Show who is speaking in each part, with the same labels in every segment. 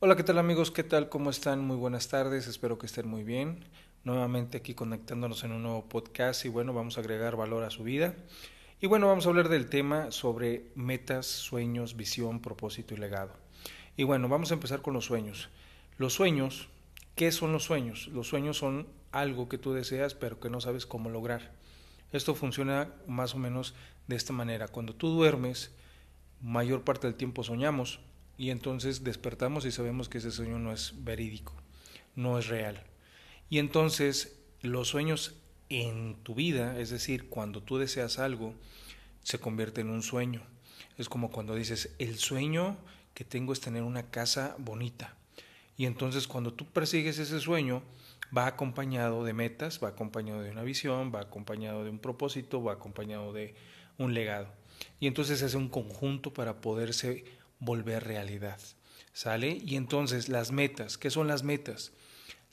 Speaker 1: Hola, ¿qué tal amigos? ¿Qué tal? ¿Cómo están? Muy buenas tardes, espero que estén muy bien. Nuevamente aquí conectándonos en un nuevo podcast y bueno, vamos a agregar valor a su vida. Y bueno, vamos a hablar del tema sobre metas, sueños, visión, propósito y legado. Y bueno, vamos a empezar con los sueños. Los sueños, ¿qué son los sueños? Los sueños son algo que tú deseas pero que no sabes cómo lograr. Esto funciona más o menos de esta manera. Cuando tú duermes, mayor parte del tiempo soñamos y entonces despertamos y sabemos que ese sueño no es verídico, no es real. Y entonces los sueños en tu vida, es decir, cuando tú deseas algo, se convierte en un sueño. Es como cuando dices, el sueño que tengo es tener una casa bonita. Y entonces cuando tú persigues ese sueño, va acompañado de metas, va acompañado de una visión, va acompañado de un propósito, va acompañado de un legado. Y entonces es un conjunto para poderse volver realidad. ¿Sale? Y entonces las metas, ¿qué son las metas?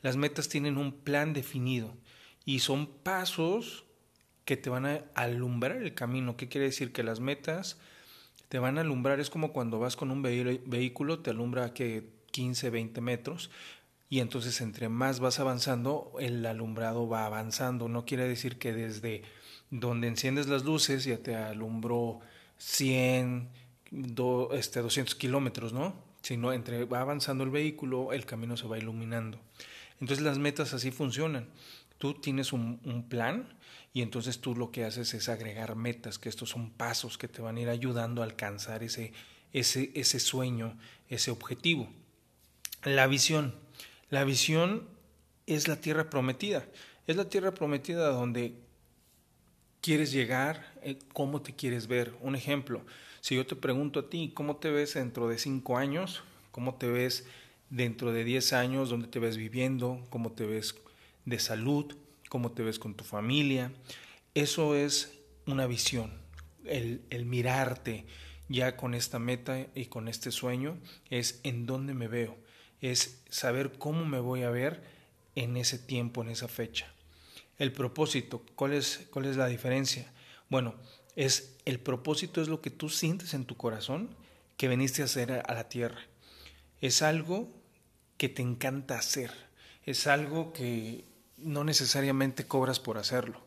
Speaker 1: Las metas tienen un plan definido y son pasos que te van a alumbrar el camino. ¿Qué quiere decir? Que las metas te van a alumbrar, es como cuando vas con un vehículo, te alumbra que 15, 20 metros, y entonces entre más vas avanzando, el alumbrado va avanzando. No quiere decir que desde donde enciendes las luces ya te alumbró 100, este, 200 kilómetros, ¿no? Sino entre va avanzando el vehículo, el camino se va iluminando. Entonces las metas así funcionan. Tú tienes un, un, plan y entonces tú lo que haces es agregar metas, que estos son pasos que te van a ir ayudando a alcanzar ese, ese, ese sueño, ese objetivo. La visión. La visión es la tierra prometida. Es la tierra prometida donde quieres llegar, eh, cómo te quieres ver. Un ejemplo, si yo te pregunto a ti, ¿cómo te ves dentro de cinco años? ¿Cómo te ves dentro de diez años? ¿Dónde te ves viviendo? ¿Cómo te ves de salud? ¿Cómo te ves con tu familia? Eso es una visión, el, el mirarte ya con esta meta y con este sueño, es en dónde me veo, es saber cómo me voy a ver en ese tiempo, en esa fecha. El propósito, ¿cuál es, cuál es la diferencia? Bueno, es el propósito es lo que tú sientes en tu corazón que veniste a hacer a la tierra. Es algo que te encanta hacer. Es algo que no necesariamente cobras por hacerlo.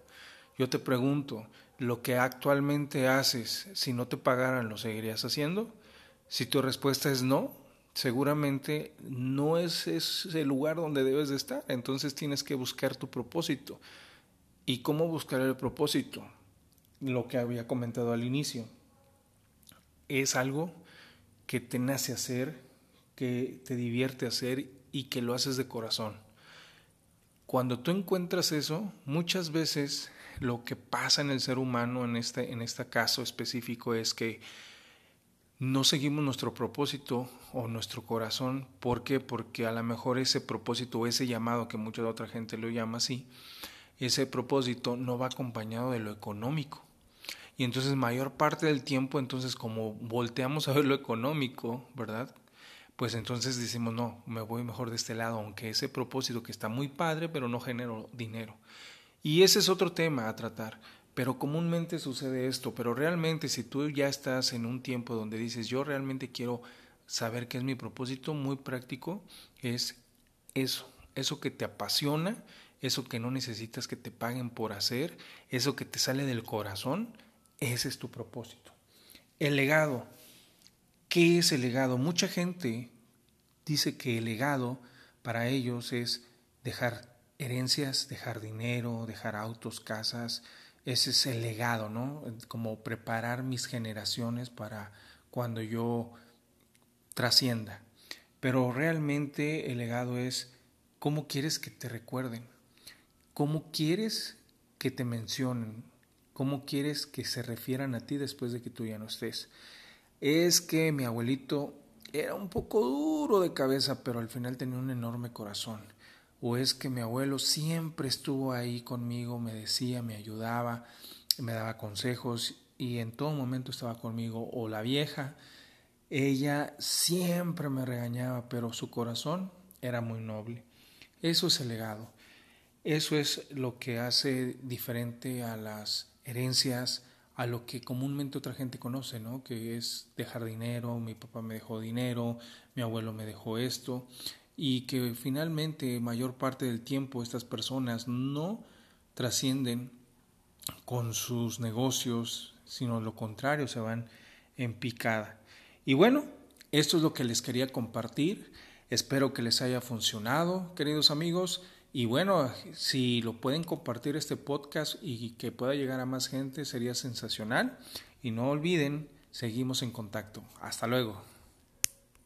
Speaker 1: Yo te pregunto, ¿lo que actualmente haces, si no te pagaran, lo seguirías haciendo? Si tu respuesta es no, seguramente no es ese lugar donde debes de estar. Entonces tienes que buscar tu propósito. ¿Y cómo buscar el propósito? Lo que había comentado al inicio. Es algo que te nace hacer, que te divierte hacer y que lo haces de corazón. Cuando tú encuentras eso, muchas veces lo que pasa en el ser humano en este, en este caso específico es que no seguimos nuestro propósito o nuestro corazón. ¿Por qué? Porque a lo mejor ese propósito o ese llamado que mucha otra gente lo llama así, ese propósito no va acompañado de lo económico. Y entonces mayor parte del tiempo, entonces como volteamos a ver lo económico, ¿verdad? Pues entonces decimos, no, me voy mejor de este lado, aunque ese propósito que está muy padre, pero no genero dinero. Y ese es otro tema a tratar. Pero comúnmente sucede esto, pero realmente si tú ya estás en un tiempo donde dices, yo realmente quiero saber qué es mi propósito, muy práctico, es eso, eso que te apasiona, eso que no necesitas que te paguen por hacer, eso que te sale del corazón, ese es tu propósito. El legado. ¿Qué es el legado? Mucha gente dice que el legado para ellos es dejar herencias, dejar dinero, dejar autos, casas. Ese es el legado, ¿no? Como preparar mis generaciones para cuando yo trascienda. Pero realmente el legado es cómo quieres que te recuerden, cómo quieres que te mencionen, ¿Cómo quieres que se refieran a ti después de que tú ya no estés? Es que mi abuelito era un poco duro de cabeza, pero al final tenía un enorme corazón. O es que mi abuelo siempre estuvo ahí conmigo, me decía, me ayudaba, me daba consejos y en todo momento estaba conmigo. O la vieja, ella siempre me regañaba, pero su corazón era muy noble. Eso es el legado. Eso es lo que hace diferente a las herencias, a lo que comúnmente otra gente conoce, ¿no? Que es dejar dinero, mi papá me dejó dinero, mi abuelo me dejó esto, y que finalmente mayor parte del tiempo estas personas no trascienden con sus negocios, sino lo contrario, se van en picada. Y bueno, esto es lo que les quería compartir. Espero que les haya funcionado, queridos amigos. Y bueno, si lo pueden compartir este podcast y que pueda llegar a más gente, sería sensacional. Y no olviden, seguimos en contacto. Hasta luego.